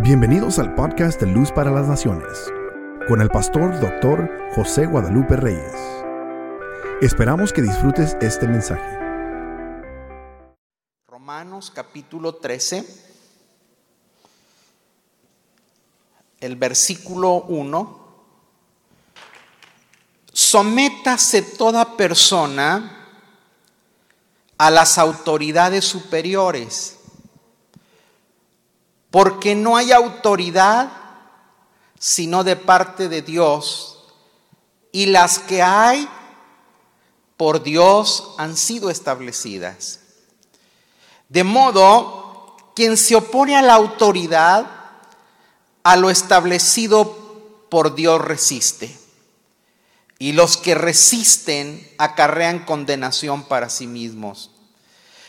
Bienvenidos al podcast de Luz para las Naciones, con el pastor doctor José Guadalupe Reyes. Esperamos que disfrutes este mensaje. Romanos capítulo 13, el versículo 1. Sométase toda persona a las autoridades superiores porque no hay autoridad sino de parte de Dios, y las que hay por Dios han sido establecidas. De modo, quien se opone a la autoridad, a lo establecido por Dios resiste. Y los que resisten acarrean condenación para sí mismos.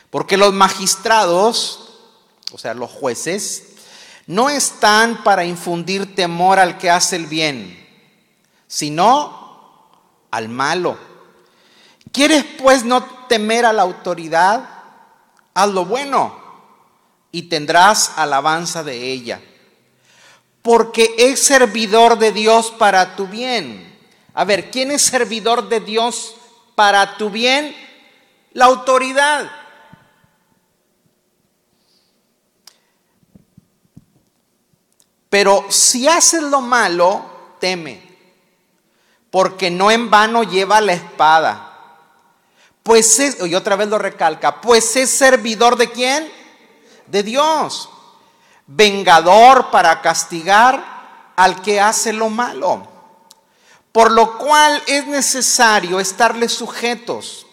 Porque los magistrados, o sea, los jueces, no están para infundir temor al que hace el bien, sino al malo. ¿Quieres pues no temer a la autoridad? Haz lo bueno y tendrás alabanza de ella. Porque es servidor de Dios para tu bien. A ver, ¿quién es servidor de Dios para tu bien? La autoridad. Pero si haces lo malo, teme, porque no en vano lleva la espada. Pues es, y otra vez lo recalca, pues es servidor de quién? De Dios. Vengador para castigar al que hace lo malo. Por lo cual es necesario estarle sujetos,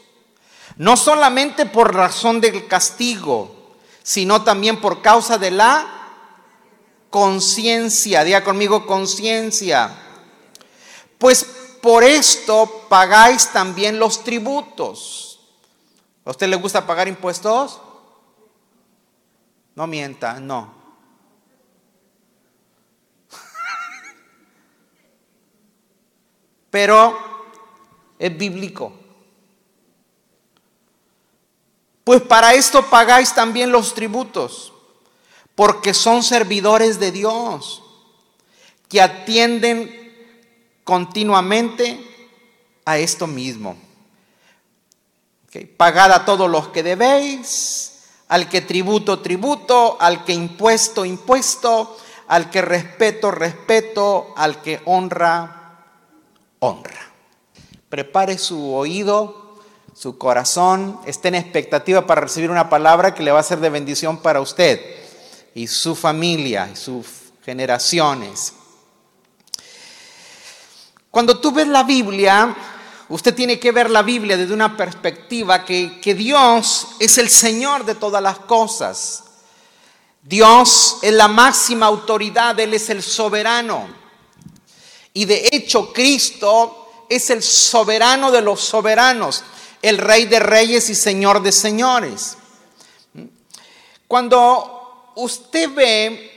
no solamente por razón del castigo, sino también por causa de la conciencia, diga conmigo conciencia. Pues por esto pagáis también los tributos. ¿A usted le gusta pagar impuestos? No mienta, no. Pero es bíblico. Pues para esto pagáis también los tributos porque son servidores de Dios, que atienden continuamente a esto mismo. Pagad a todos los que debéis, al que tributo, tributo, al que impuesto, impuesto, al que respeto, respeto, al que honra, honra. Prepare su oído, su corazón, esté en expectativa para recibir una palabra que le va a ser de bendición para usted y su familia y sus generaciones. Cuando tú ves la Biblia, usted tiene que ver la Biblia desde una perspectiva que, que Dios es el Señor de todas las cosas. Dios es la máxima autoridad, Él es el soberano. Y de hecho Cristo es el soberano de los soberanos, el rey de reyes y señor de señores. Cuando usted ve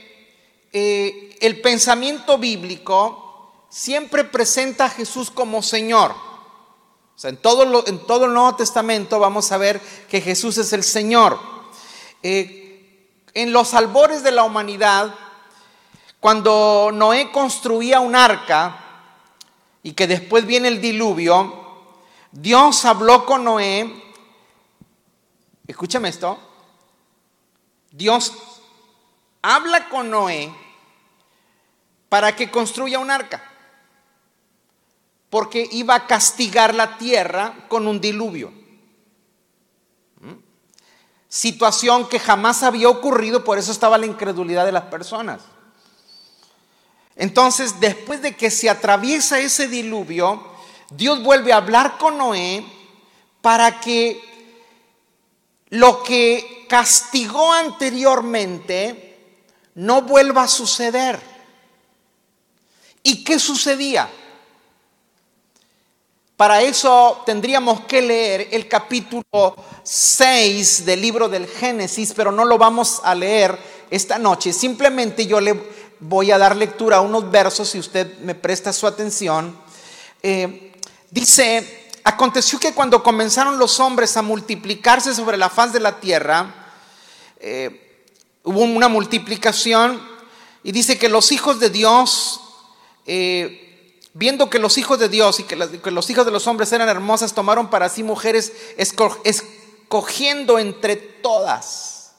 eh, el pensamiento bíblico, siempre presenta a Jesús como Señor. O sea, en todo, el Nuevo Testamento vamos a ver que Jesús es el Señor. Eh, en los albores de la humanidad, cuando Noé construía un arca y que después viene el diluvio, Dios habló con Noé. Escúchame esto. Dios habla con Noé para que construya un arca, porque iba a castigar la tierra con un diluvio. ¿Mm? Situación que jamás había ocurrido, por eso estaba la incredulidad de las personas. Entonces, después de que se atraviesa ese diluvio, Dios vuelve a hablar con Noé para que lo que castigó anteriormente, no vuelva a suceder. ¿Y qué sucedía? Para eso tendríamos que leer el capítulo 6 del libro del Génesis, pero no lo vamos a leer esta noche. Simplemente yo le voy a dar lectura a unos versos, si usted me presta su atención. Eh, dice, aconteció que cuando comenzaron los hombres a multiplicarse sobre la faz de la tierra, eh, hubo una multiplicación Y dice que los hijos de Dios, eh, viendo que los hijos de Dios y que, los hijos de los hombres eran hermosas, tomaron para sí mujeres escogiendo entre todas.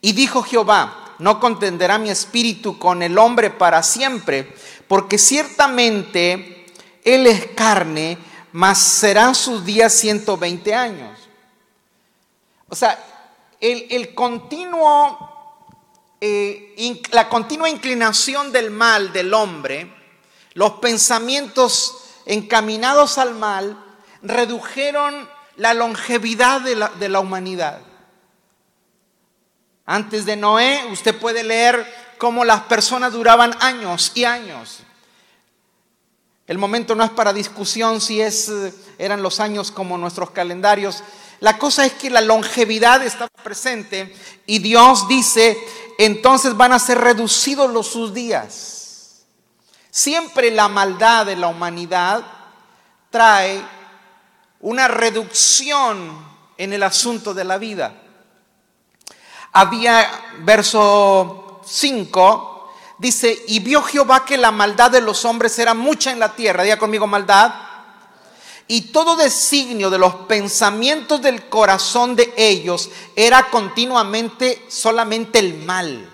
Y dijo Jehová, no contenderá mi espíritu con el hombre para siempre, porque ciertamente él es carne, mas serán sus días 120 años. O sea, el, continuo, eh, la continua inclinación del mal del hombre, los pensamientos encaminados al mal, redujeron la longevidad de la, de la humanidad. Antes de Noé, usted puede leer cómo las personas duraban años y años. El momento no es para discusión si es, eh, eran los años como nuestros calendarios. La cosa es que la longevidad está presente y Dios dice, entonces van a ser reducidos los sus días. Siempre la maldad de la humanidad trae una reducción en el asunto de la vida. Había verso 5 dice, y vio Jehová que la maldad de los hombres era mucha en la tierra, diga conmigo maldad, y todo designio de los pensamientos del corazón de ellos era continuamente solamente el mal.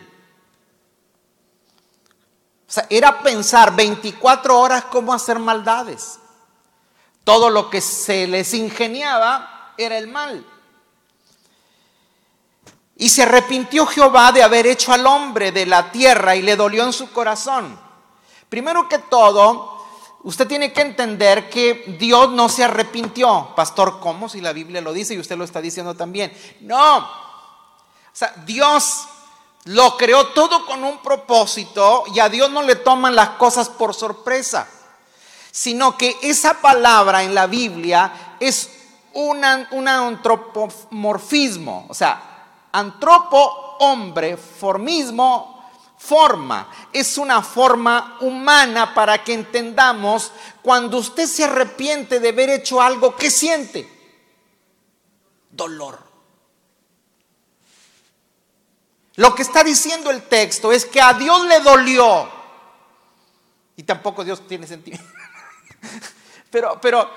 O sea, era pensar 24 horas cómo hacer maldades. Todo lo que se les ingeniaba era el mal. Y se arrepintió Jehová de haber hecho al hombre de la tierra y le dolió en su corazón. Primero que todo, usted tiene que entender que Dios no se arrepintió. Pastor, ¿cómo? Si la Biblia lo dice y usted lo está diciendo también. No. O sea, Dios lo creó todo con un propósito y a Dios no le toman las cosas por sorpresa, sino que esa palabra en la Biblia es un antropomorfismo. O sea, Antropo, hombre, formismo, forma. Es una forma humana para que entendamos cuando usted se arrepiente de haber hecho algo que siente. Dolor. Lo que está diciendo el texto es que a Dios le dolió. Y tampoco Dios tiene sentido. Pero, pero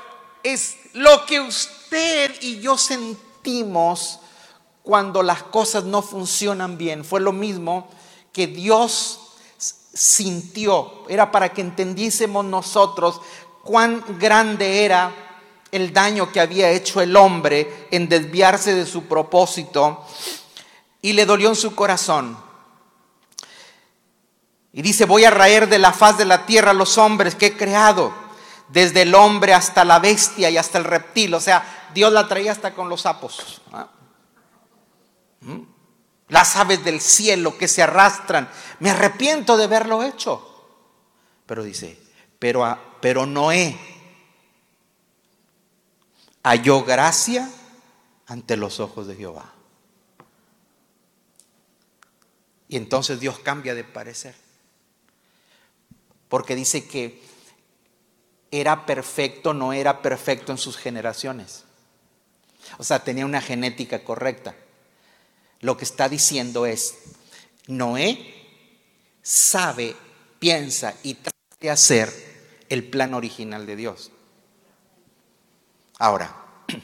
es lo que usted y yo sentimos cuando las cosas no funcionan bien. Fue lo mismo que Dios sintió. Era para que entendiésemos nosotros cuán grande era el daño que había hecho el hombre en desviarse de su propósito y le dolió en su corazón. Y dice, voy a raer de la faz de la tierra los hombres que he creado, desde el hombre hasta la bestia y hasta el reptil. O sea, Dios la traía hasta con los sapos. ¿Mm? Las aves del cielo que se arrastran. Me arrepiento de haberlo hecho. Pero dice, pero, pero Noé halló gracia ante los ojos de Jehová. Y entonces Dios cambia de parecer. Porque dice que era perfecto, no era perfecto en sus generaciones. O sea, tenía una genética correcta. Lo que está diciendo es, Noé sabe, piensa y trata de hacer el plan original de Dios. Ahora,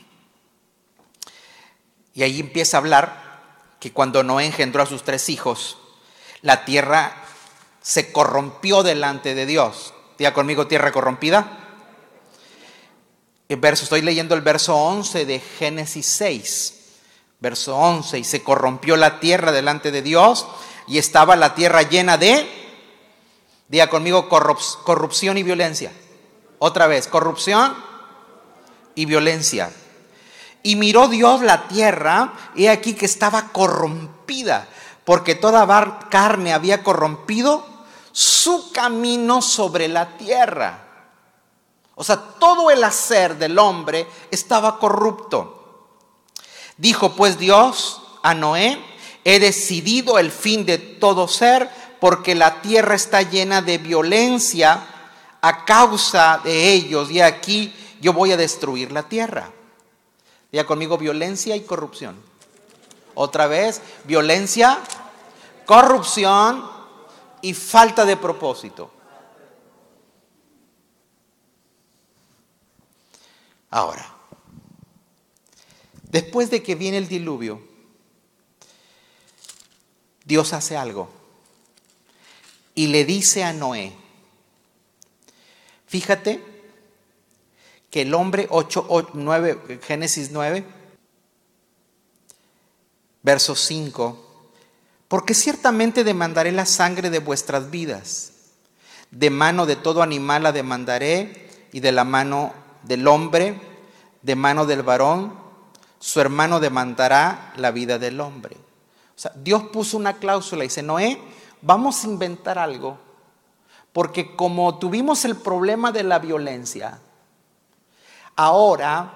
y ahí empieza a hablar que cuando Noé engendró a sus tres hijos, la tierra se corrompió delante de Dios. Diga conmigo, tierra corrompida. El verso, estoy leyendo el verso 11 de Génesis 6 verso 11, y se corrompió la tierra delante de Dios y estaba la tierra llena de, diga conmigo, corrupción y violencia. Otra vez, corrupción y violencia. Y miró Dios la tierra, y aquí que estaba corrompida, porque toda carne había corrompido su camino sobre la tierra. O sea, todo el hacer del hombre estaba corrupto. Dijo pues Dios a Noé, he decidido el fin de todo ser porque la tierra está llena de violencia a causa de ellos y aquí yo voy a destruir la tierra. Ya conmigo violencia y corrupción. Otra vez, violencia, corrupción y falta de propósito. Ahora, después de que viene el diluvio, Dios hace algo y le dice a Noé, fíjate que el hombre 8, 9, Génesis 9, verso 5, porque ciertamente demandaré la sangre de vuestras vidas, de mano de todo animal la demandaré y de la mano del hombre, de mano del varón, su hermano demandará la vida del hombre. O sea, Dios puso una cláusula y dice, Noé, vamos a inventar algo, porque como tuvimos el problema de la violencia, ahora,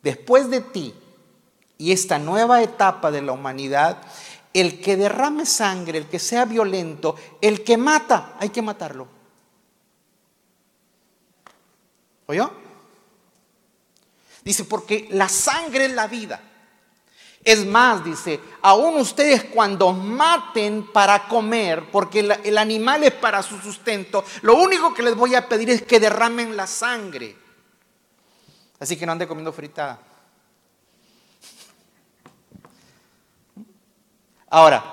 después de ti y esta nueva etapa de la humanidad, el que derrame sangre, el que sea violento, el que mata, hay que matarlo. ¿Oyó? Dice, porque la sangre es la vida. Es más, dice, aún ustedes cuando maten para comer, porque el, animal es para su sustento, lo único que les voy a pedir es que derramen la sangre. Así que no ande comiendo fritada. Ahora,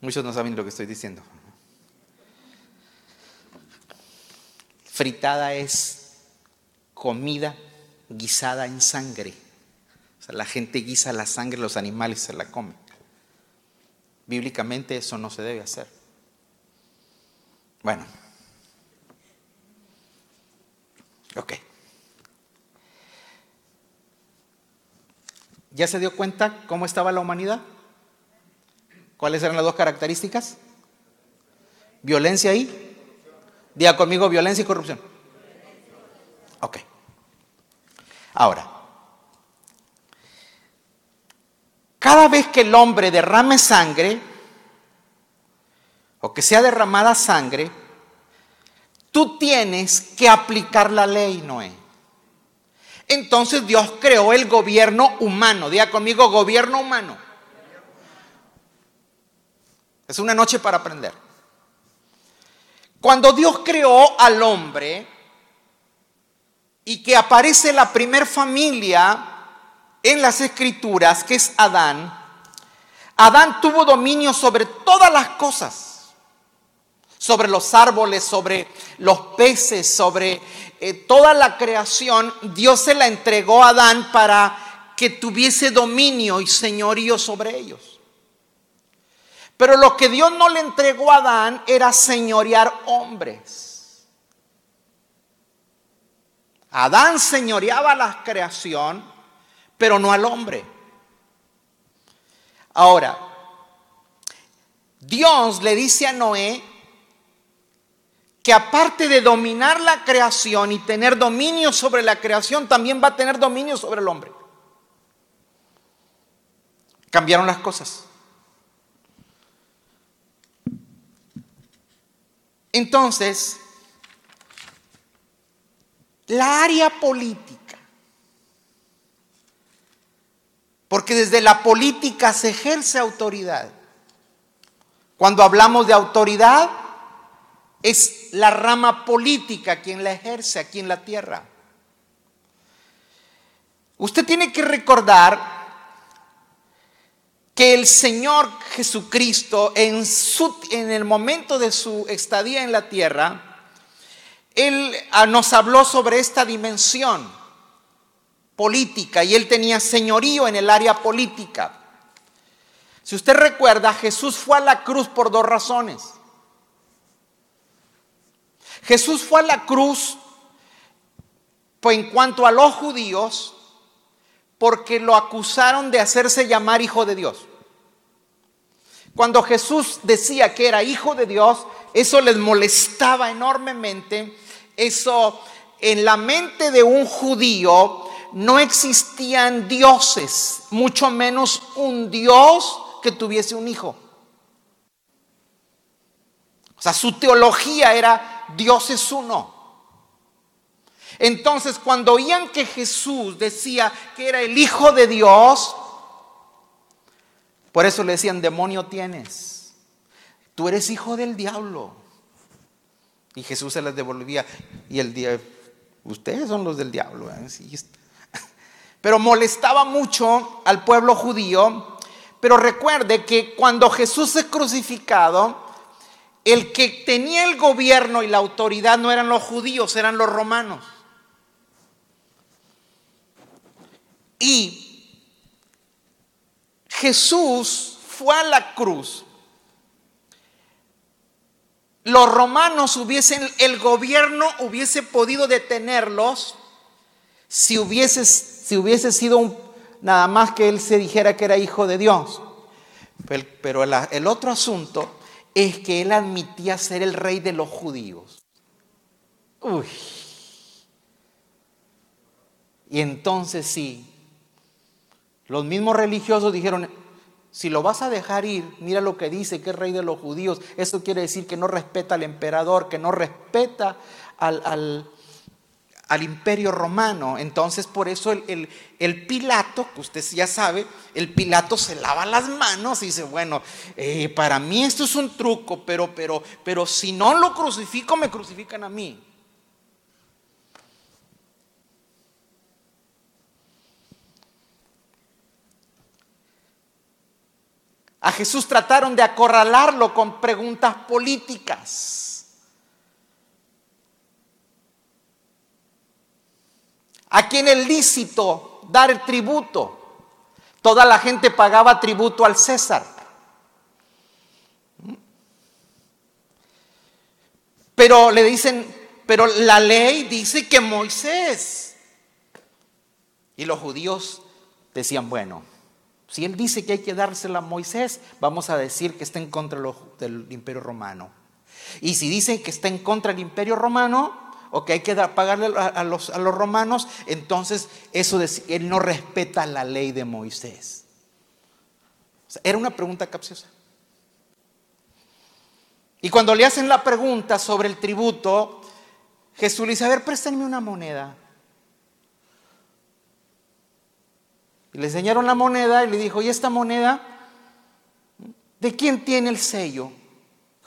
muchos no saben lo que estoy diciendo. Fritada es comida guisada en sangre. O sea, la gente guisa la sangre los animales se la come. Bíblicamente eso no se debe hacer. Bueno. Ok. ¿Ya se dio cuenta cómo estaba la humanidad? ¿Cuáles eran las dos características? Violencia y... Diga conmigo, violencia y corrupción. Ok. Ahora, cada vez que el hombre derrame sangre, o que sea derramada sangre, tú tienes que aplicar la ley, Noé. Entonces Dios creó el gobierno humano. Diga conmigo, gobierno humano. Es una noche para aprender. Cuando Dios creó al hombre y que aparece la primer familia en las escrituras, que es Adán, Adán tuvo dominio sobre todas las cosas sobre los árboles, sobre los peces, sobre eh, toda la creación, Dios se la entregó a Adán para que tuviese dominio y señorío sobre ellos. Pero lo que Dios no le entregó a Adán era señorear hombres. Adán señoreaba la creación, pero no al hombre. Ahora, Dios le dice a Noé, que aparte de dominar la creación y tener dominio sobre la creación, también va a tener dominio sobre el hombre. Cambiaron las cosas. Entonces, la área política, porque desde la política se ejerce autoridad. Cuando hablamos de autoridad, es la rama política quien la ejerce aquí en la tierra. Usted tiene que recordar que el Señor Jesucristo en, su, en el momento de su estadía en la tierra, Él ah, nos habló sobre esta dimensión política y Él tenía señorío en el área política. Si usted recuerda, Jesús fue a la cruz por dos razones. Jesús fue a la cruz pues, en cuanto a los judíos porque lo acusaron de hacerse llamar hijo de Dios. Cuando Jesús decía que era hijo de Dios, eso les molestaba enormemente. Eso en la mente de un judío no existían dioses, mucho menos un Dios que tuviese un hijo. O sea, su teología era Dios es uno. Entonces, cuando oían que Jesús decía que era el Hijo de Dios, por eso le decían, demonio tienes. tú eres hijo del diablo. Y Jesús se las devolvía. Y el día, ustedes son los del diablo. ¿eh? Pero molestaba mucho al pueblo judío. Pero recuerde que cuando Jesús es crucificado, el que tenía el gobierno y la autoridad no eran los judíos, eran los romanos. Y Jesús fue a la cruz los romanos hubiesen, el gobierno hubiese podido detenerlos si hubiese, si hubiese sido un, nada más que él se dijera que era hijo de Dios. Pero, el, el otro asunto es que él admitía ser el rey de los judíos. Uy. Y entonces sí, los mismos religiosos dijeron, si lo vas a dejar ir, mira lo que dice, que es rey de los judíos. Eso quiere decir que no respeta al emperador, que no respeta al, imperio romano. Entonces, por eso el, el, Pilato, que usted ya sabe, el Pilato se lava las manos y dice, bueno, eh, para mí esto es un truco, pero, pero, pero si no lo crucifico, me crucifican a mí. A Jesús trataron de acorralarlo con preguntas políticas. ¿A quién es lícito dar el tributo? Toda la gente pagaba tributo al César. Pero le dicen, pero la ley dice que Moisés. Y los judíos decían, bueno, si él dice que hay que dársela a Moisés, vamos a decir que está en contra del imperio romano. Y si dicen que está en contra del imperio romano, o que hay que pagarle a los, a los romanos, entonces eso de, él no respeta la ley de Moisés. era una pregunta capciosa. Y cuando le hacen la pregunta sobre el tributo, Jesús le dice, a ver, préstame una moneda. Le enseñaron la moneda y le dijo, ¿y esta moneda? ¿De quién tiene el sello?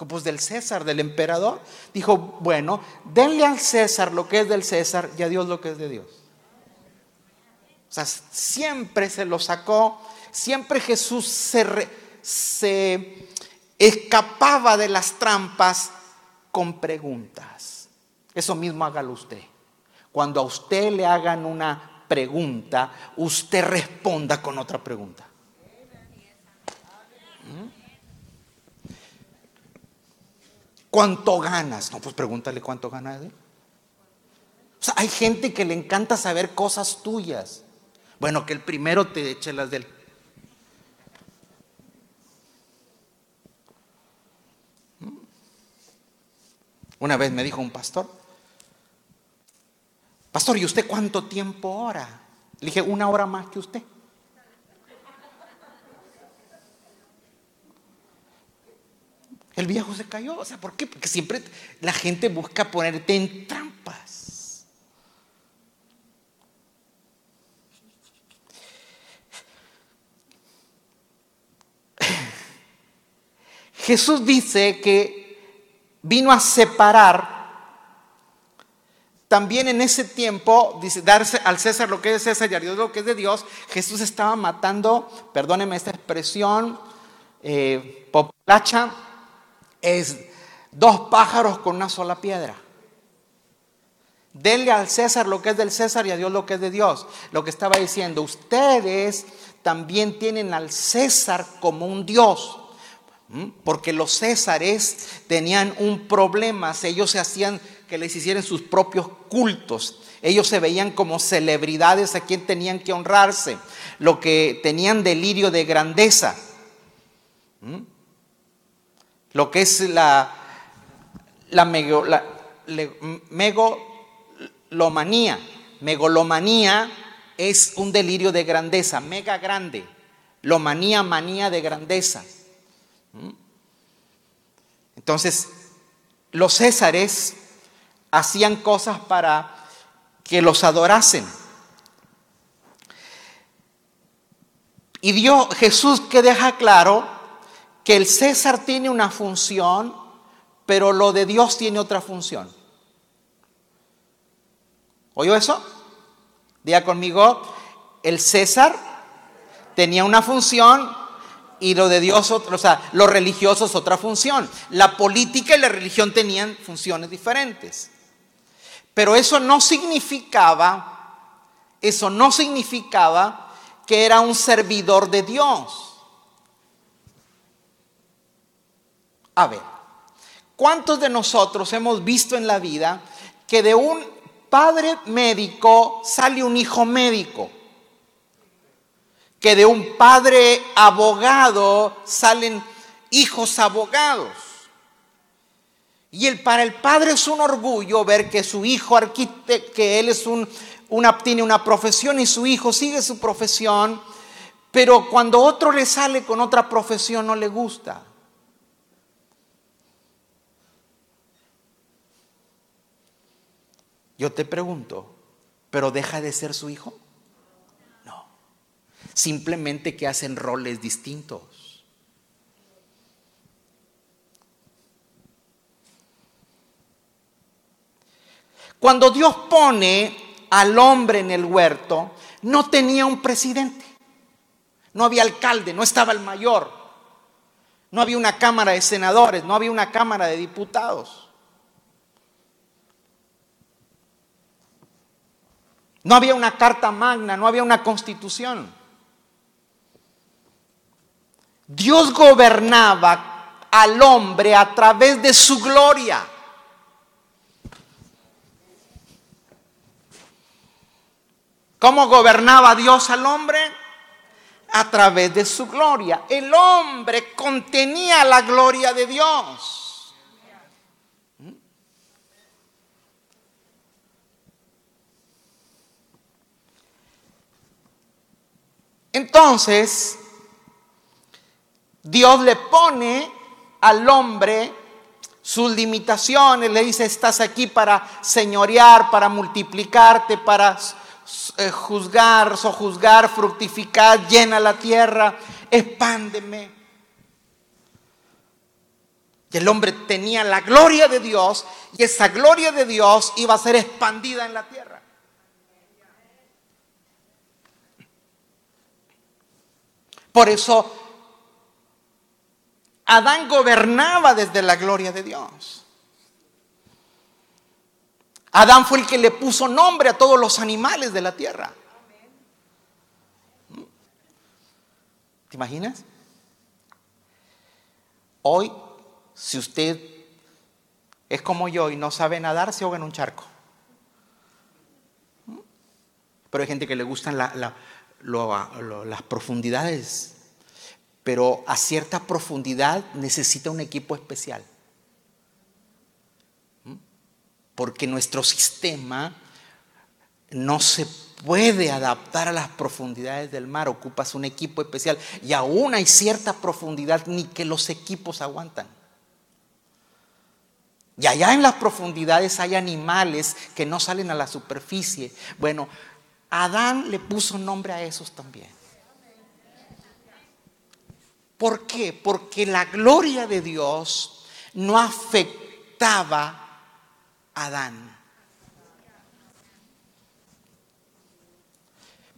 Pues del César, del emperador. Dijo, bueno, denle al César lo que es del César y a Dios lo que es de Dios. O sea, siempre se lo sacó, siempre Jesús se, se escapaba de las trampas con preguntas. Eso mismo hágalo usted. Cuando a usted le hagan una pregunta, usted responda con otra pregunta. ¿Mm? ¿Cuánto ganas? No, pues pregúntale cuánto ganas. O sea, hay gente que le encanta saber cosas tuyas. Bueno, que el primero te eche las del. ¿Mm? Una vez me dijo un pastor, Pastor, ¿y usted cuánto tiempo ora? Le dije, una hora más que usted. El viejo se cayó. O sea, ¿por qué? Porque siempre la gente busca ponerte en trampas. Jesús dice que vino a separar también en ese tiempo, dice, darse al César lo que es César y a Dios lo que es de Dios, Jesús estaba matando, perdóneme esta expresión, eh, populacha, es dos pájaros con una sola piedra. Denle al César lo que es del César y a Dios lo que es de Dios. Lo que estaba diciendo, ustedes también tienen al César como un Dios. Porque los Césares tenían un problema, ellos se hacían que les hicieran sus propios cultos. Ellos se veían como celebridades a quien tenían que honrarse, lo que tenían delirio de grandeza. ¿Mm? Lo que es la, la, megalomanía. Megalomanía es un delirio de grandeza, mega grande. Lomanía, manía de grandeza. ¿Mm? Entonces, los césares hacían cosas para que los adorasen. Y Dios, Jesús que deja claro que el César tiene una función, pero lo de Dios tiene otra función. ¿Oyó eso? Diga conmigo, el César tenía una función y lo de Dios, o sea, los religiosos otra función. La política y la religión tenían funciones diferentes. Pero eso no significaba, eso no significaba que era un servidor de Dios. A ver, ¿cuántos de nosotros hemos visto en la vida que de un padre médico sale un hijo médico? Que de un padre abogado salen hijos abogados. Y el, para el padre es un orgullo ver que su hijo arquitecto, que él es un, una, tiene una profesión y su hijo sigue su profesión, pero cuando otro le sale con otra profesión no le gusta. Yo te pregunto, ¿pero deja de ser su hijo? No. Simplemente que hacen roles distintos. Cuando Dios pone al hombre en el huerto, no tenía un presidente, no había alcalde, no estaba el mayor, no había una cámara de senadores, no había una cámara de diputados. No había una carta magna, no había una constitución. Dios gobernaba al hombre a través de su gloria. ¿Cómo gobernaba Dios al hombre? A través de su gloria. El hombre contenía la gloria de Dios. Entonces, Dios le pone al hombre sus limitaciones, le dice, estás aquí para señorear, para multiplicarte, para eh, juzgar, sojuzgar, fructificar, llena la tierra, expándeme. Y el hombre tenía la gloria de Dios y esa gloria de Dios iba a ser expandida en la tierra. Por eso Adán gobernaba desde la gloria de Dios. Adán fue el que le puso nombre a todos los animales de la tierra. ¿Te imaginas? Hoy, si usted es como yo y no sabe nadar, se ahoga en un charco. Pero hay gente que le gustan las profundidades. Pero a cierta profundidad necesita un equipo especial porque nuestro sistema no se puede adaptar a las profundidades del mar, ocupas un equipo especial y aún hay cierta profundidad ni que los equipos aguantan. Y allá en las profundidades hay animales que no salen a la superficie. Bueno, Adán le puso nombre a esos también. ¿Por qué? Porque la gloria de Dios no afectaba Adán.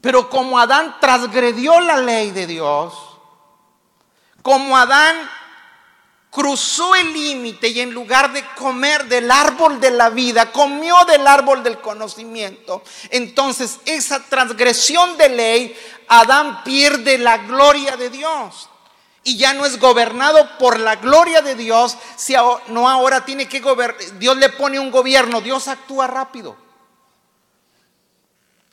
Pero como Adán transgredió la ley de Dios, como Adán cruzó el límite y en lugar de comer del árbol de la vida, comió del árbol del conocimiento, entonces esa transgresión de ley, Adán pierde la gloria de Dios y ya no es gobernado por la gloria de Dios, si no ahora tiene que gobernar, Dios le pone un gobierno, Dios actúa rápido.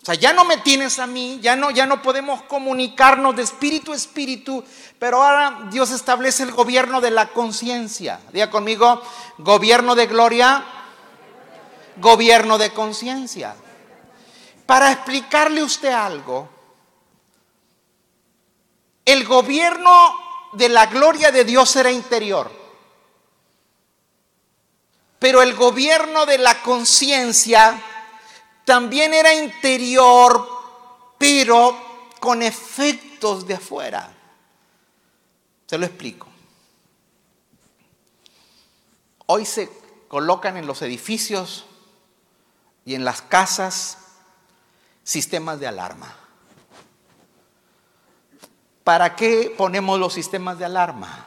O sea, ya no me tienes a mí, ya no, ya no podemos comunicarnos de espíritu a espíritu, pero ahora Dios establece el gobierno de la conciencia. Diga conmigo, gobierno de gloria, gobierno de conciencia. Para explicarle usted algo, el gobierno de la gloria de Dios era interior. Pero el gobierno de la conciencia también era interior, pero con efectos de afuera. Se lo explico. Hoy se colocan en los edificios y en las casas sistemas de alarma. ¿Para qué ponemos los sistemas de alarma?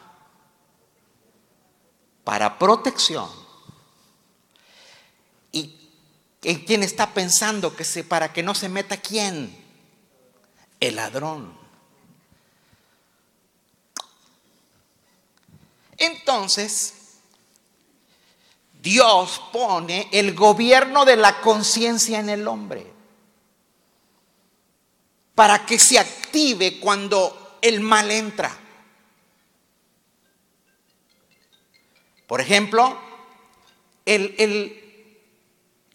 Para protección. ¿Y en quién está pensando que se, para que no se meta quién? El ladrón. Entonces, Dios pone el gobierno de la conciencia en el hombre para que se active cuando el mal entra. Por ejemplo,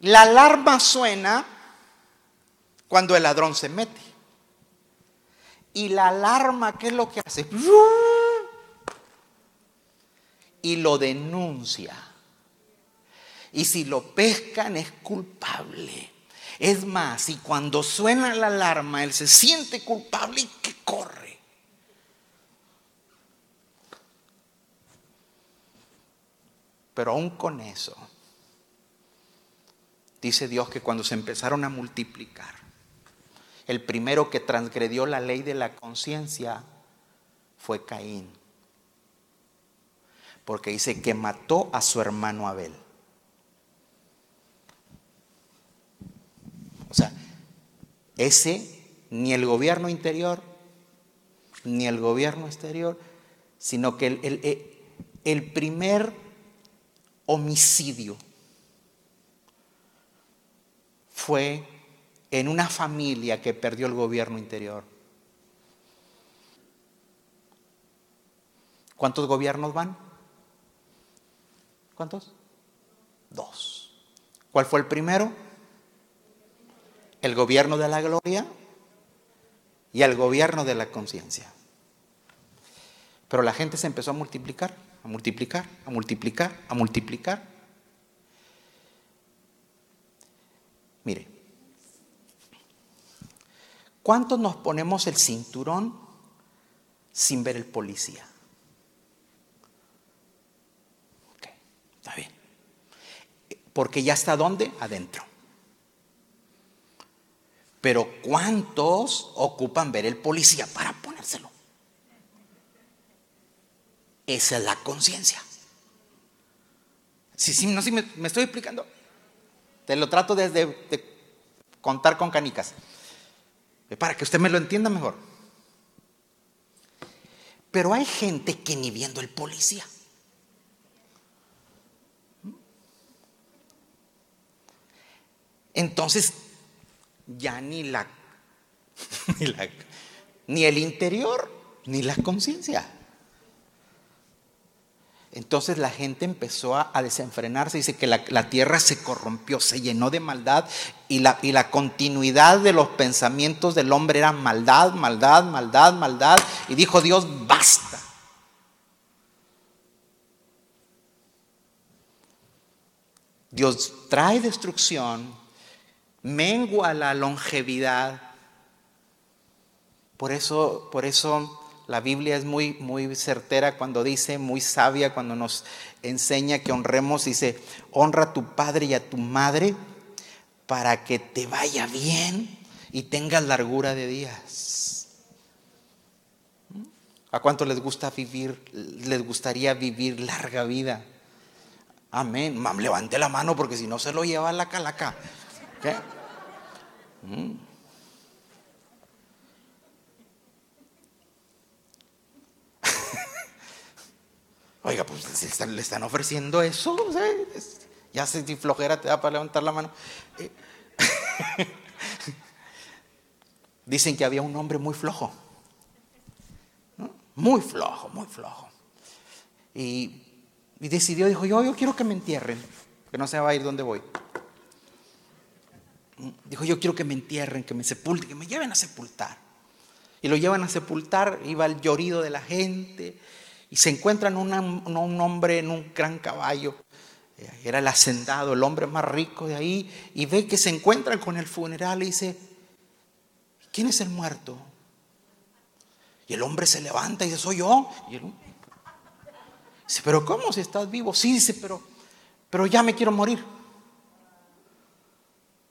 la alarma suena cuando el ladrón se mete. Y la alarma, ¿qué es lo que hace? Y lo denuncia. Y si lo pescan es culpable. Es más, y cuando suena la alarma, él se siente culpable y que corre. Pero aún con eso, dice Dios que cuando se empezaron a multiplicar, el primero que transgredió la ley de la conciencia fue Caín. Porque dice que mató a su hermano Abel. O sea, ese ni el gobierno interior ni el gobierno exterior, sino que el, el, primer homicidio fue en una familia que perdió el gobierno interior. ¿Cuántos gobiernos van? ¿Cuántos? Dos. ¿Cuál fue el primero? el gobierno de la gloria y el gobierno de la conciencia. Pero la gente se empezó a multiplicar, multiplicar, a multiplicar, a multiplicar. Mire, ¿cuántos nos ponemos el cinturón sin ver el policía? Ok, está bien. Porque ya está dónde? Adentro. Pero ¿cuántos ocupan ver el policía para ponérselo? Esa es la conciencia. Sí, sí, no, sí, me, estoy explicando. Te lo trato desde de contar con canicas. Para que usted me lo entienda mejor. Pero hay gente que ni viendo el policía. Entonces, ya ni la, ni, el interior, ni la conciencia. Entonces la gente empezó a, desenfrenarse, dice que la, tierra se corrompió, se llenó de maldad y la, y la continuidad de los pensamientos del hombre era maldad, maldad, maldad, maldad. Y dijo Dios, basta. Dios trae destrucción mengua la longevidad. Por eso, por eso la Biblia es muy, muy certera cuando dice, muy sabia cuando nos enseña que honremos, dice, honra a tu padre y a tu madre para que te vaya bien y tengas largura de días. ¿A cuánto les gusta vivir, les gustaría vivir larga vida? Amén. Mam, levante la mano porque si no se lo lleva la calaca. ¿Qué? Mm. Oiga, pues le están, ofreciendo eso. Ya si flojera te da para levantar la mano. Eh, dicen que había un hombre muy flojo. Muy flojo, muy flojo. Y, decidió, dijo, yo, yo quiero que me entierren, que no se va a ir donde voy. Dijo, yo quiero que me entierren, que me sepulten, que me lleven a sepultar. Y lo llevan a sepultar, iba el llorido de la gente, y se encuentran un hombre en un gran caballo. Eh, era el hacendado, el hombre más rico de ahí, y ve que se encuentran con el funeral y dice, ¿quién es el muerto? Y el hombre se levanta y dice, soy yo. Y dice, pero ¿cómo si estás vivo? Sí, dice, pero pero ya me quiero morir.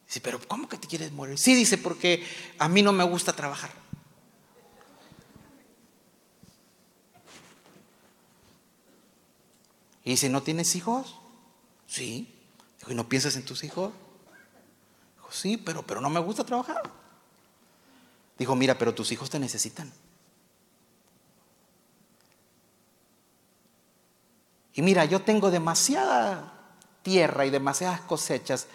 Dice, pero ¿cómo que te quieres morir? Sí, dice, porque a mí no me gusta trabajar. Y dice, ¿no tienes hijos? Sí. Dijo, ¿y no piensas en tus hijos? Dijo, sí, pero, pero no me gusta trabajar. Dijo, mira, pero tus hijos te necesitan. Y mira, yo tengo demasiada tierra y demasiadas cosechas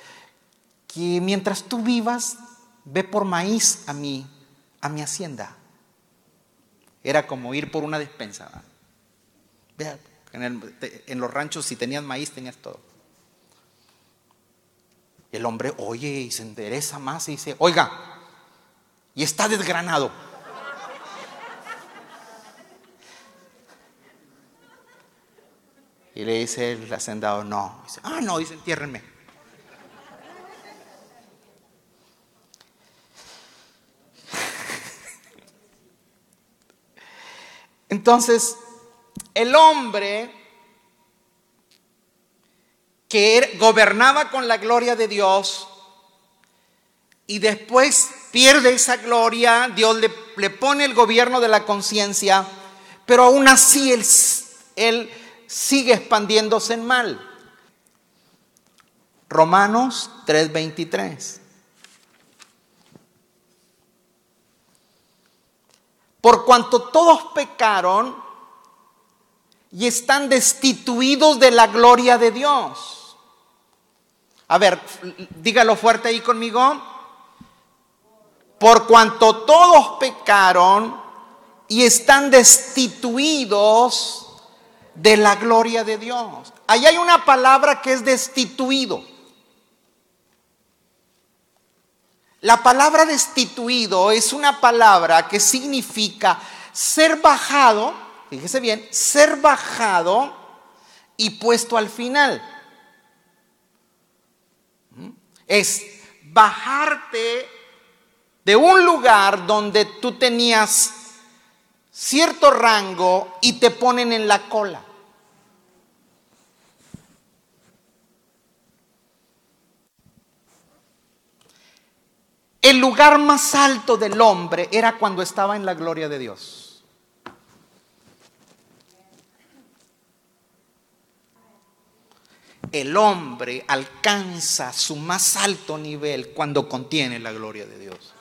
que mientras tú vivas, ve por maíz a mi, a mi hacienda. Era como ir por una despensa. Vea, en, en, los ranchos si tenías maíz tenías todo. El hombre oye y se endereza más y dice, oiga, y está desgranado. Y le dice el hacendado, no. Dice, ah, no, dice, entiérrenme. Entonces, el hombre que gobernaba con la gloria de Dios y después pierde esa gloria, Dios le, le pone el gobierno de la conciencia, pero aún así él, él sigue expandiéndose en mal. Romanos 3:23. Por cuanto todos pecaron y están destituidos de la gloria de Dios. A ver, dígalo fuerte ahí conmigo. Por cuanto todos pecaron y están destituidos de la gloria de Dios. Ahí hay una palabra que es destituido. La palabra destituido es una palabra que significa ser bajado, fíjese bien, ser bajado y puesto al final. ¿Mm? Es bajarte de un lugar donde tú tenías cierto rango y te ponen en la cola. El lugar más alto del hombre era cuando estaba en la gloria de Dios. El hombre alcanza su más alto nivel cuando contiene la gloria de Dios.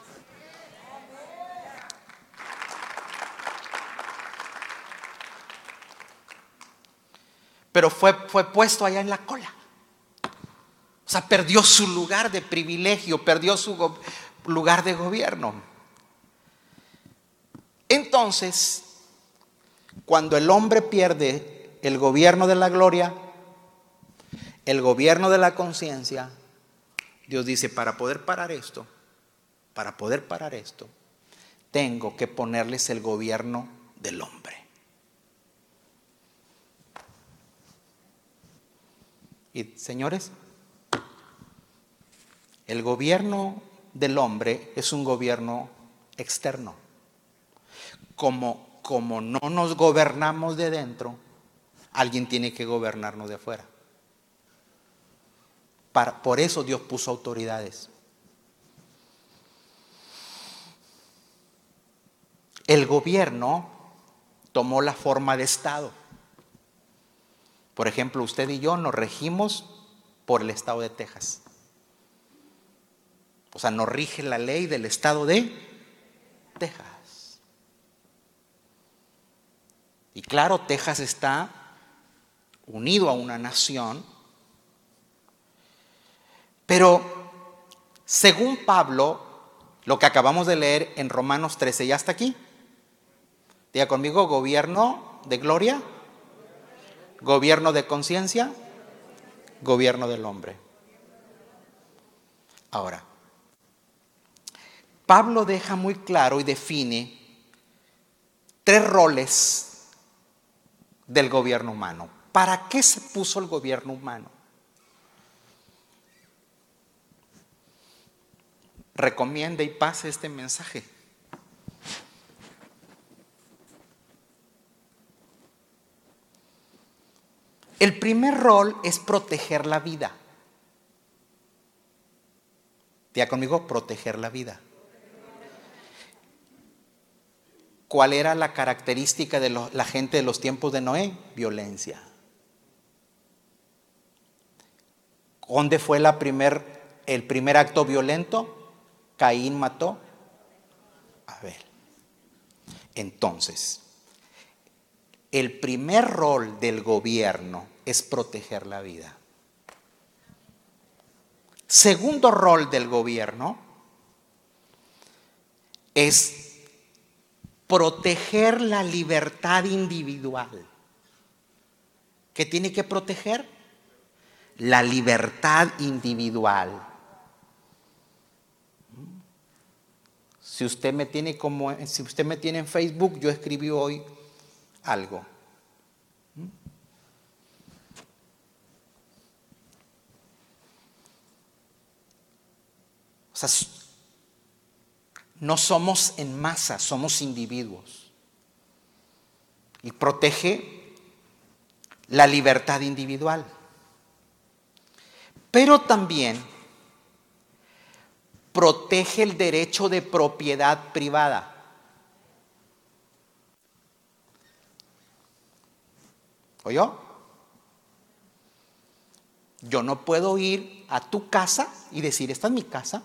pero fue, fue puesto allá en la cola. O sea, perdió su lugar de privilegio, perdió su lugar de gobierno. Entonces, cuando el hombre pierde el gobierno de la gloria, el gobierno de la conciencia, Dios dice, para poder parar esto, para poder parar esto, tengo que ponerles el gobierno del hombre. Y señores, el gobierno del hombre es un gobierno externo. Como, como no nos gobernamos de dentro, alguien tiene que gobernarnos de afuera. Por eso Dios puso autoridades. El gobierno tomó la forma de Estado. Por ejemplo, usted y yo nos regimos por el estado de Texas. O sea, nos rige la ley del estado de Texas. Y claro, Texas está unido a una nación. Pero, según Pablo, lo que acabamos de leer en Romanos 13, ¿ya está aquí? Diga conmigo, gobierno de gloria Gobierno de conciencia, gobierno del hombre. Ahora, Pablo deja muy claro y define tres roles del gobierno humano. ¿Para qué se puso el gobierno humano? Recomienda y pase este mensaje. El primer rol es proteger la vida. Día conmigo, proteger la vida. ¿Cuál era la característica de la gente de los tiempos de Noé? Violencia. ¿Dónde fue el primer acto violento? Caín mató a Abel. Entonces, el primer rol del gobierno es proteger la vida. Segundo rol del gobierno es proteger la libertad individual. ¿Qué tiene que proteger? La libertad individual. Si usted me tiene como si usted me tiene en Facebook, yo escribí hoy algo. O sea, no somos en masa, somos individuos. Y protege la libertad individual. Pero también protege el derecho de propiedad privada. ¿Oyó? Yo no puedo ir a tu casa y decir, esta es mi casa.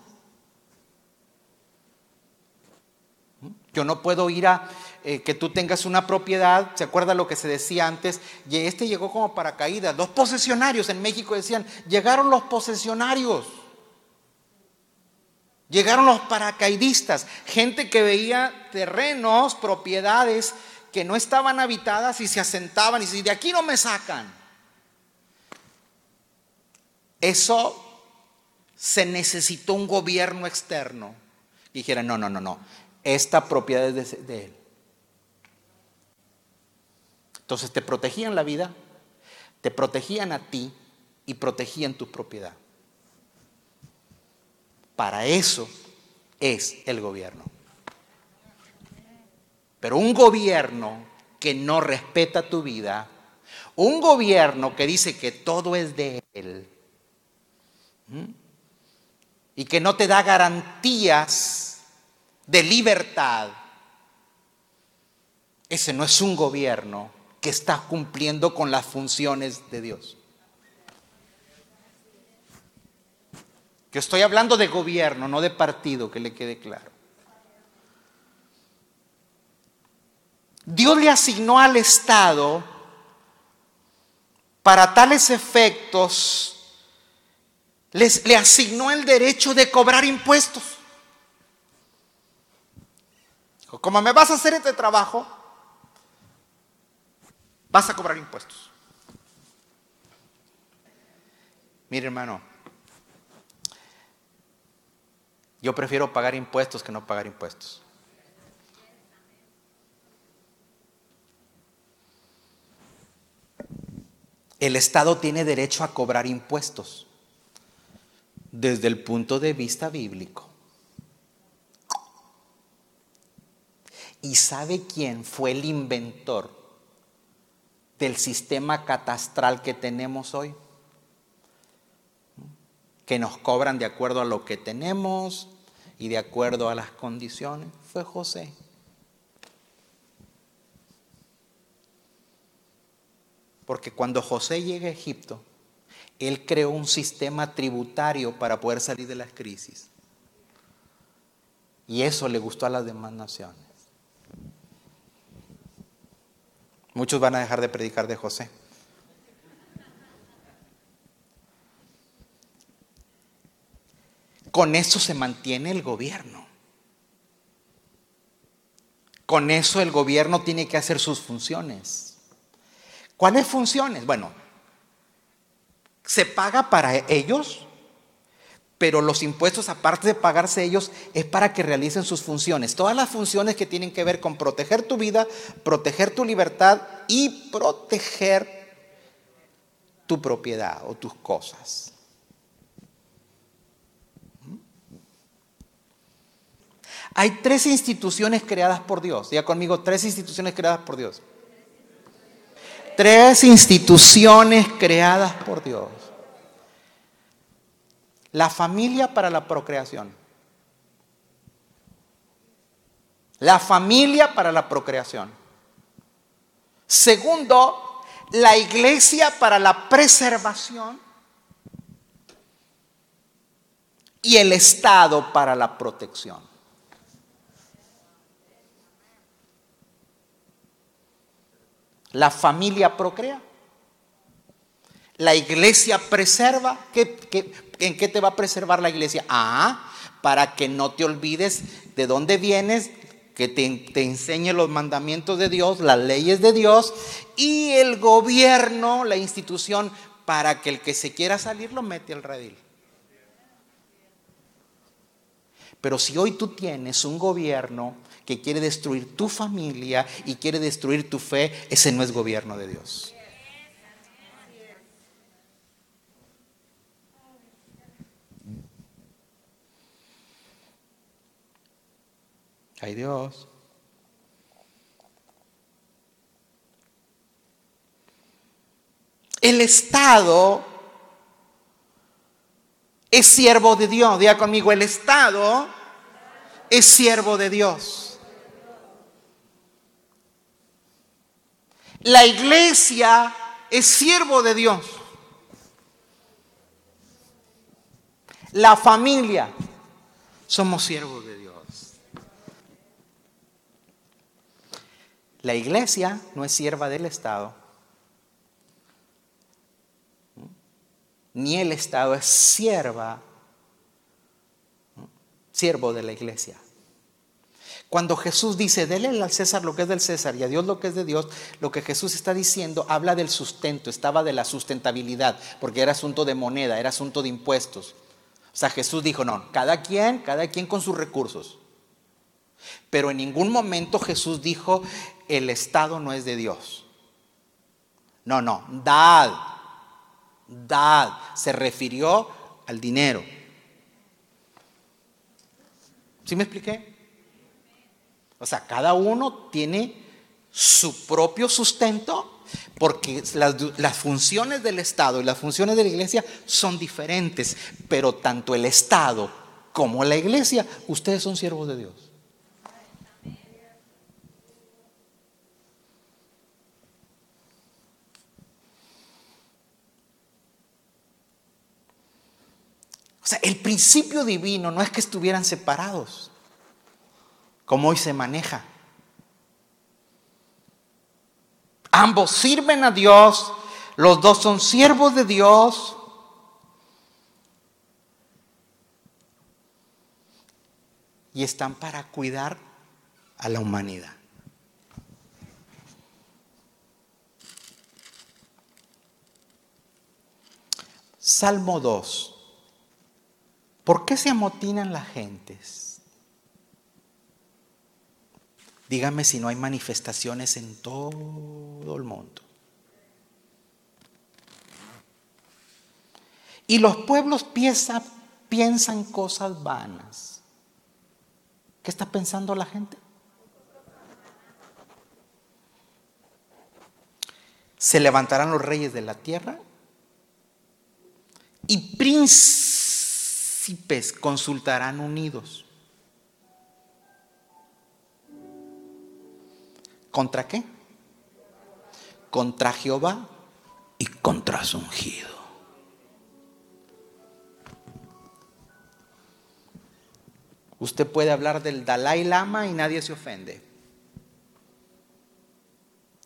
Yo no puedo ir a eh, que tú tengas una propiedad, ¿se acuerda lo que se decía antes? Y este llegó como paracaídas. Los posesionarios en México decían, llegaron los posesionarios. Llegaron los paracaidistas, gente que veía terrenos, propiedades que no estaban habitadas y se asentaban y si de aquí no me sacan. Eso se necesitó un gobierno externo. Y dijera, no, no, no, no, esta propiedad es de, él. Entonces te protegían la vida, te protegían a ti y protegían tu propiedad. Para eso es el gobierno. Pero un gobierno que no respeta tu vida, un gobierno que dice que todo es de él y que no te da garantías de libertad, ese no es un gobierno que está cumpliendo con las funciones de Dios. Yo estoy hablando de gobierno, no de partido, que le quede claro. Dios le asignó al Estado para tales efectos, les, le asignó el derecho de cobrar impuestos. Como me vas a hacer este trabajo, vas a cobrar impuestos. Mire hermano, yo prefiero pagar impuestos que no pagar impuestos. El Estado tiene derecho a cobrar impuestos desde el punto de vista bíblico. ¿Y sabe quién fue el inventor del sistema catastral que tenemos hoy? Que nos cobran de acuerdo a lo que tenemos y de acuerdo a las condiciones. Fue José. Porque cuando José llega a Egipto, él creó un sistema tributario para poder salir de las crisis. Y eso le gustó a las demás naciones. Muchos van a dejar de predicar de José. Con eso se mantiene el gobierno. Con eso el gobierno tiene que hacer sus funciones. ¿Cuáles funciones? Bueno, se paga para ellos, pero los impuestos, aparte de pagarse ellos, es para que realicen sus funciones. Todas las funciones que tienen que ver con proteger tu vida, proteger tu libertad y proteger tu propiedad o tus cosas. Hay tres instituciones creadas por Dios. Diga conmigo, tres instituciones creadas por Dios. tres instituciones creadas por Dios. La familia para la procreación. La familia para la procreación. Segundo, la iglesia para la preservación. Y el Estado para la protección. La familia procrea. La iglesia preserva. en qué te va a preservar la iglesia? Ah, para que no te olvides de dónde vienes, que te, te, enseñe los mandamientos de Dios, las leyes de Dios y el gobierno, la institución, para que el que se quiera salir lo mete al redil. Pero si hoy tú tienes un gobierno que quiere destruir tu familia y quiere destruir tu fe, ese no es gobierno de Dios. Ay Dios. El Estado es siervo de Dios. Diga conmigo, el Estado es siervo de Dios. La iglesia es siervo de Dios. La familia somos siervos de Dios. La iglesia no es sierva del Estado. Ni el Estado es sierva, siervo de la iglesia. Cuando Jesús dice, dele al César lo que es del César y a Dios lo que es de Dios, lo que Jesús está diciendo habla del sustento, estaba de la sustentabilidad, porque era asunto de moneda, era asunto de impuestos. O sea, Jesús dijo, no, cada quien, cada quien con sus recursos. Pero en ningún momento Jesús dijo, el Estado no es de Dios. No, no, dad, dad, se refirió al dinero. ¿Sí me expliqué? O sea, cada uno tiene su propio sustento porque las, funciones del Estado y las funciones de la iglesia son diferentes, pero tanto el Estado como la iglesia, ustedes son siervos de Dios. O sea, el principio divino no es que estuvieran separados como hoy se maneja. Ambos sirven a Dios, los dos son siervos de Dios. Y están para cuidar a la humanidad. Salmo 2. ¿Por qué se amotinan las gentes? Dígame si no hay manifestaciones en todo el mundo. Y los pueblos piensan cosas vanas. ¿Qué está pensando la gente? Se levantarán los reyes de la tierra y príncipes consultarán unidos. ¿Contra qué? Contra Jehová y contra su ungido. Usted puede hablar del Dalai Lama y nadie se ofende.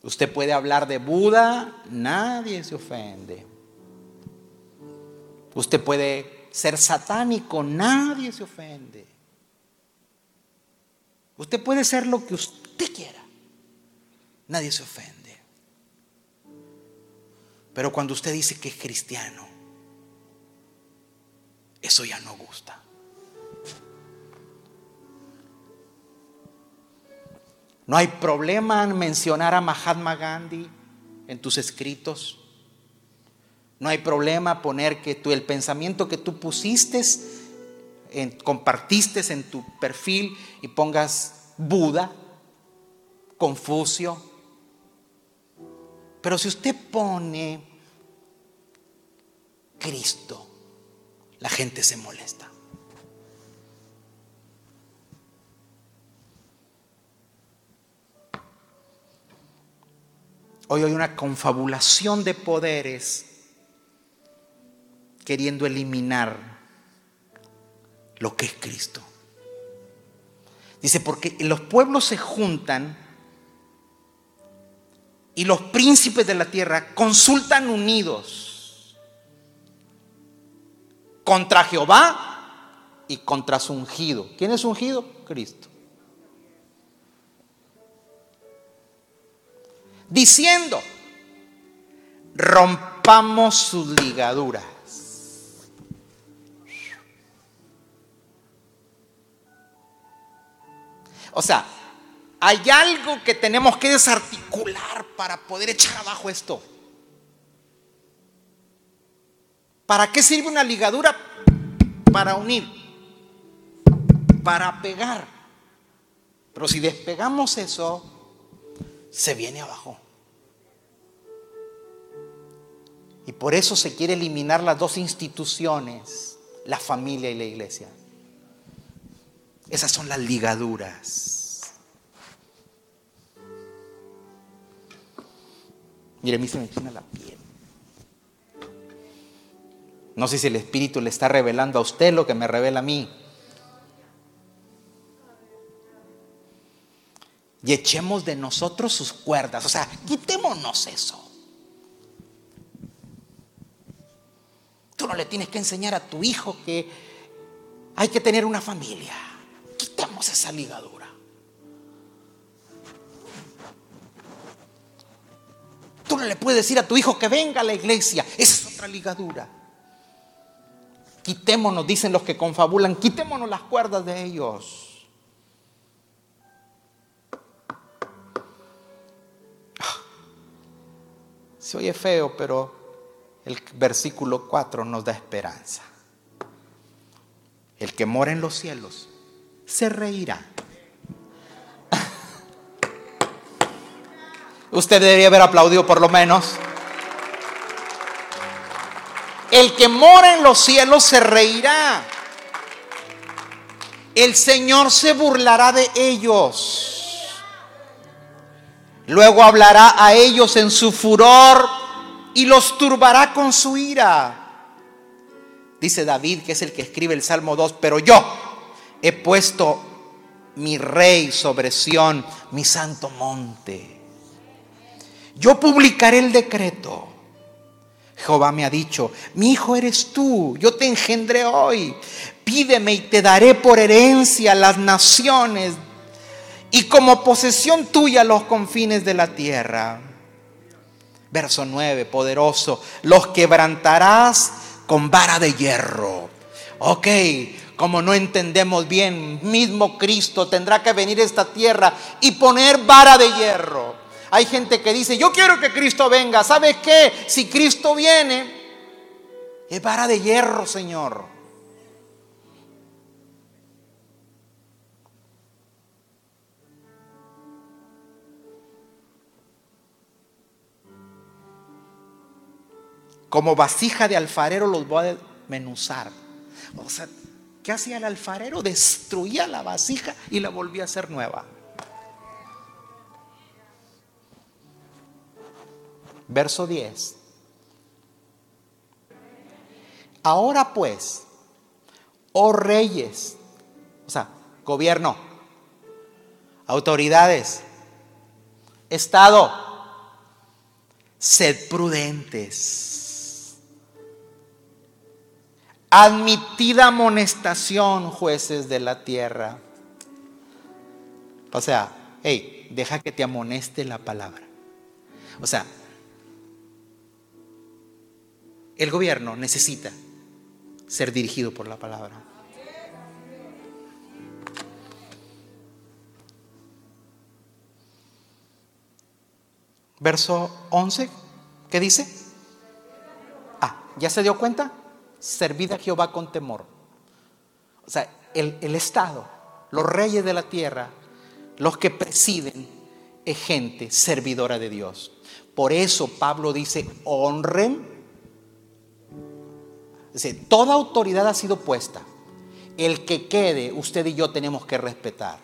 Usted puede hablar de Buda, nadie se ofende. Usted puede ser satánico, nadie se ofende. Usted puede ser lo que usted quiera nadie se ofende. Pero cuando usted dice que es cristiano, eso ya no gusta. No hay problema en mencionar a Mahatma Gandhi en tus escritos. No hay problema poner que tú, el pensamiento que tú pusiste, compartiste en tu perfil y pongas Buda, Confucio, Pero si usted pone Cristo, la gente se molesta. Hoy hay una confabulación de poderes queriendo eliminar lo que es Cristo. Dice, porque los pueblos se juntan y los príncipes de la tierra consultan unidos contra Jehová y contra su ungido. ¿Quién es ungido? Cristo. Diciendo, rompamos sus ligaduras. O sea, hay algo que tenemos que desarticular para poder echar abajo esto. ¿Para qué sirve una ligadura? Para unir, para pegar. Pero si despegamos eso, se viene abajo. Y por eso se quiere eliminar las dos instituciones, la familia y la iglesia. Esas son las ligaduras. Mire, a mí se me china la piel. No sé si el Espíritu le está revelando a usted lo que me revela a mí. Y echemos de nosotros sus cuerdas. O sea, quitémonos eso. Tú no le tienes que enseñar a tu hijo que hay que tener una familia. Quitemos esa ligadura. No le puedes decir a tu hijo que venga a la iglesia. Esa es otra ligadura. Quitémonos, dicen los que confabulan, quitémonos las cuerdas de ellos. Se oye feo, pero el versículo 4 nos da esperanza. El que mora en los cielos se reirá. Usted debería haber aplaudido por lo menos. El que mora en los cielos se reirá. El Señor se burlará de ellos. Luego hablará a ellos en su furor y los turbará con su ira. Dice David, que es el que escribe el Salmo 2, pero yo he puesto mi rey sobre Sión, mi santo monte. Yo publicaré el decreto. Jehová me ha dicho, mi hijo eres tú, yo te engendré hoy. Pídeme y te daré por herencia las naciones y como posesión tuya los confines de la tierra. Verso 9, poderoso, los quebrantarás con vara de hierro. Ok, como no entendemos bien, mismo Cristo tendrá que venir a esta tierra y poner vara de hierro. Hay gente que dice, yo quiero que Cristo venga. ¿Sabes qué? Si Cristo viene, es vara de hierro, Señor. Como vasija de alfarero los voy a desmenuzar. O sea, ¿qué hacía el alfarero? Destruía la vasija y la volvía a hacer nueva. Verso 10. Ahora pues, oh reyes, o sea, gobierno, autoridades, Estado, sed prudentes. Admitida amonestación, jueces de la tierra. O sea, hey, deja que te amoneste la palabra. O sea, el gobierno necesita ser dirigido por la palabra. Verso 11, ¿qué dice? Ah, ¿ya se dio cuenta? Servid a Jehová con temor. O sea, el, el Estado, los reyes de la tierra, los que presiden, es gente servidora de Dios. Por eso Pablo dice, honren. Dice, toda autoridad ha sido puesta. El que quede, usted y yo tenemos que respetar.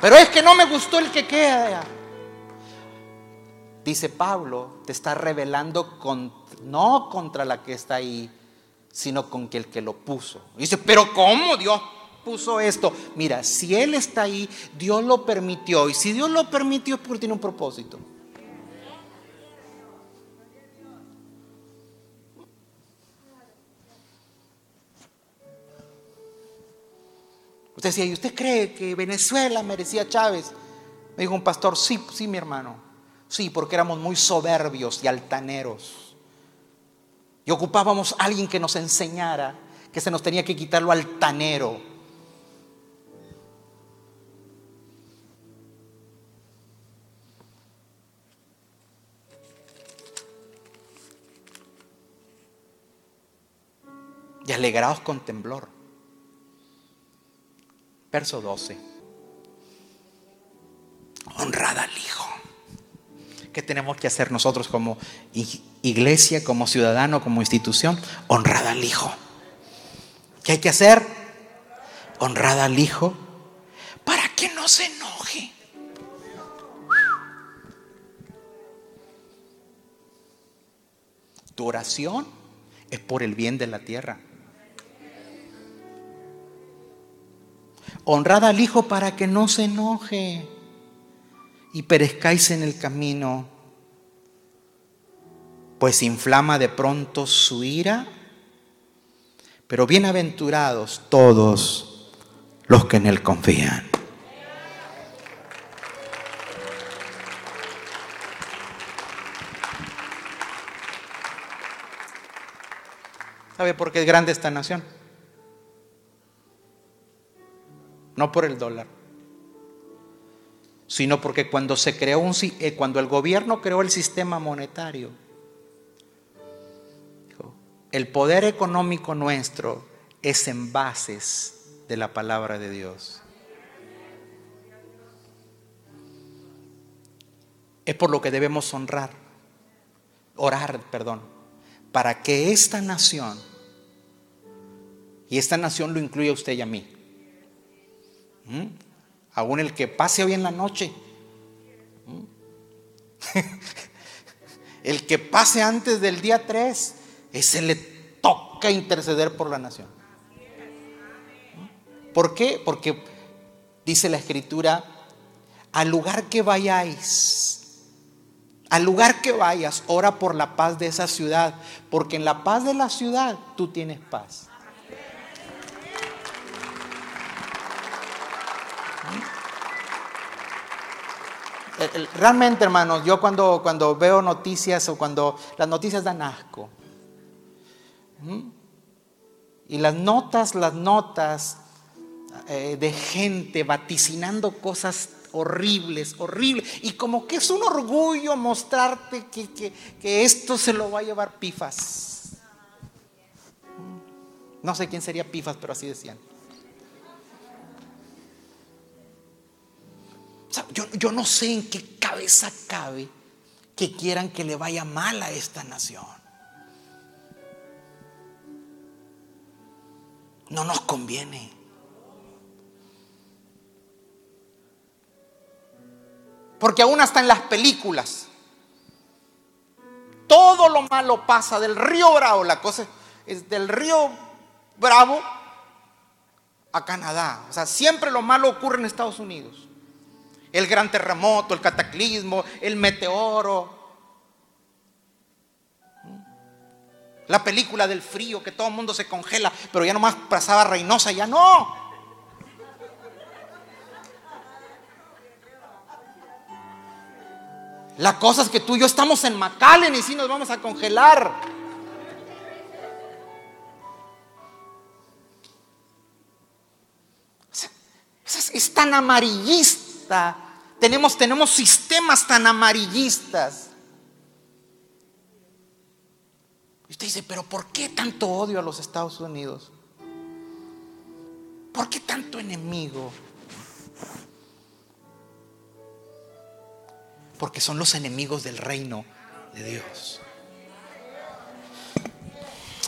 Pero es que no me gustó el que queda. Dice Pablo, te está revelando con, no contra la que está ahí, sino con el que lo puso. Dice, pero ¿cómo Dios puso esto? Mira, si Él está ahí, Dios lo permitió. Y si Dios lo permitió es porque tiene un propósito. Usted decía, ¿y usted cree que Venezuela merecía Chávez? Me dijo un pastor, sí, sí, mi hermano. Sí, porque éramos muy soberbios y altaneros. Y ocupábamos a alguien que nos enseñara que se nos tenía que quitar lo altanero. Alegraos con temblor. Verso 12. Honrad al Hijo. ¿Qué tenemos que hacer nosotros como iglesia, como ciudadano, como institución? Honrad al Hijo. ¿Qué hay que hacer? Honrad al Hijo para que no se enoje. Tu oración es por el bien de la tierra. Honrad al Hijo para que no se enoje y perezcáis en el camino, pues inflama de pronto su ira. Pero bienaventurados todos los que en Él confían. ¿Sabe por qué es grande esta nación? No por el dólar, sino porque cuando se creó un eh, cuando el gobierno creó el sistema monetario, el poder económico nuestro es en bases de la palabra de Dios. Es por lo que debemos honrar, orar, perdón, para que esta nación, y esta nación lo incluye a usted y a mí, ¿Mm? Aún el que pase hoy en la noche. ¿Mm? el que pase antes del día 3, ese le toca interceder por la nación. ¿Mm? ¿Por qué? Porque dice la escritura, al lugar que vayáis, al lugar que vayas, ora por la paz de esa ciudad, porque en la paz de la ciudad tú tienes paz. Realmente, hermanos, yo cuando, cuando veo noticias o cuando las noticias dan asco. Y las notas, las notas eh, de gente vaticinando cosas horribles, horribles. Y como que es un orgullo mostrarte que, que esto se lo va a llevar pifas. No sé quién sería pifas, pero así decían. Yo, no sé en qué cabeza cabe que quieran que le vaya mal a esta nación. No nos conviene. Porque aún hasta en las películas, todo lo malo pasa del río Bravo, la cosa es del río Bravo a Canadá. O sea, siempre lo malo ocurre en Estados Unidos el gran terremoto, el cataclismo, el meteoro. La película del frío, que todo el mundo se congela, pero ya nomás pasaba Reynosa, ya no. La cosa es que tú y yo estamos en McAllen y sí nos vamos a congelar. Es, tan amarillista tenemos, tenemos sistemas tan amarillistas. Y usted dice, pero ¿por qué tanto odio a los Estados Unidos? ¿Por qué tanto enemigo? Porque son los enemigos del reino de Dios.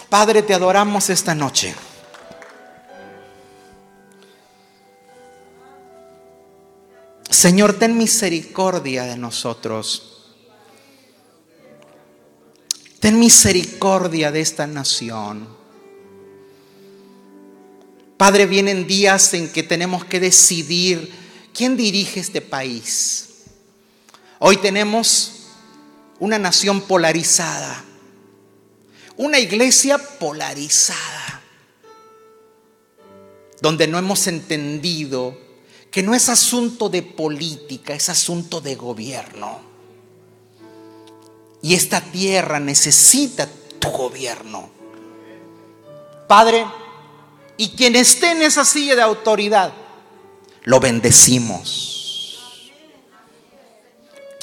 Padre, te adoramos esta noche. Señor, ten misericordia de nosotros. Ten misericordia de esta nación. Padre, vienen días en que tenemos que decidir quién dirige este país. Hoy tenemos una nación polarizada, una iglesia polarizada, donde no hemos entendido que no es asunto de política, es asunto de gobierno. Y esta tierra necesita tu gobierno. Padre, y quien esté en esa silla de autoridad, lo bendecimos.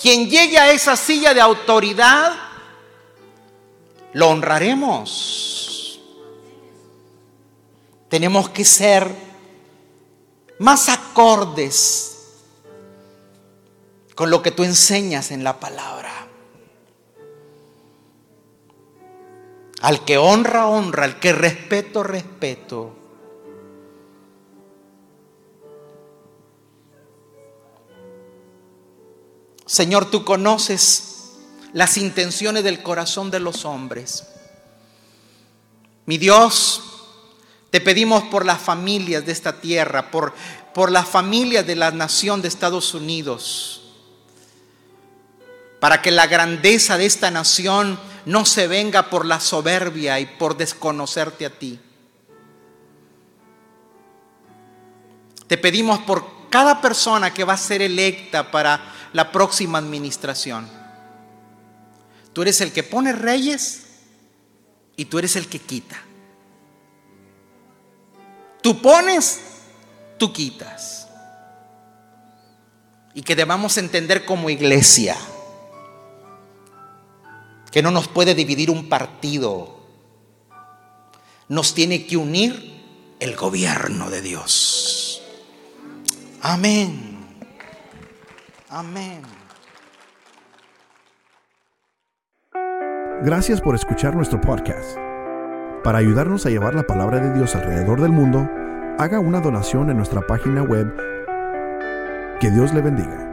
Quien llegue a esa silla de autoridad, lo honraremos. Tenemos que ser más acordes con lo que tú enseñas en la palabra. Al que honra, honra, al que respeto, respeto. Señor, tú conoces las intenciones del corazón de los hombres. Mi Dios, te pedimos por las familias de esta tierra, por, por las familias de la nación de Estados Unidos, para que la grandeza de esta nación no se venga por la soberbia y por desconocerte a ti. Te pedimos por cada persona que va a ser electa para la próxima administración. Tú eres el que pone reyes y tú eres el que quita. Tú pones, tú quitas. Y que debamos entender como iglesia que no nos puede dividir un partido. Nos tiene que unir el gobierno de Dios. Amén. Amén. Gracias por escuchar nuestro podcast. Para ayudarnos a llevar la palabra de Dios alrededor del mundo, haga una donación en nuestra página web. Que Dios le bendiga.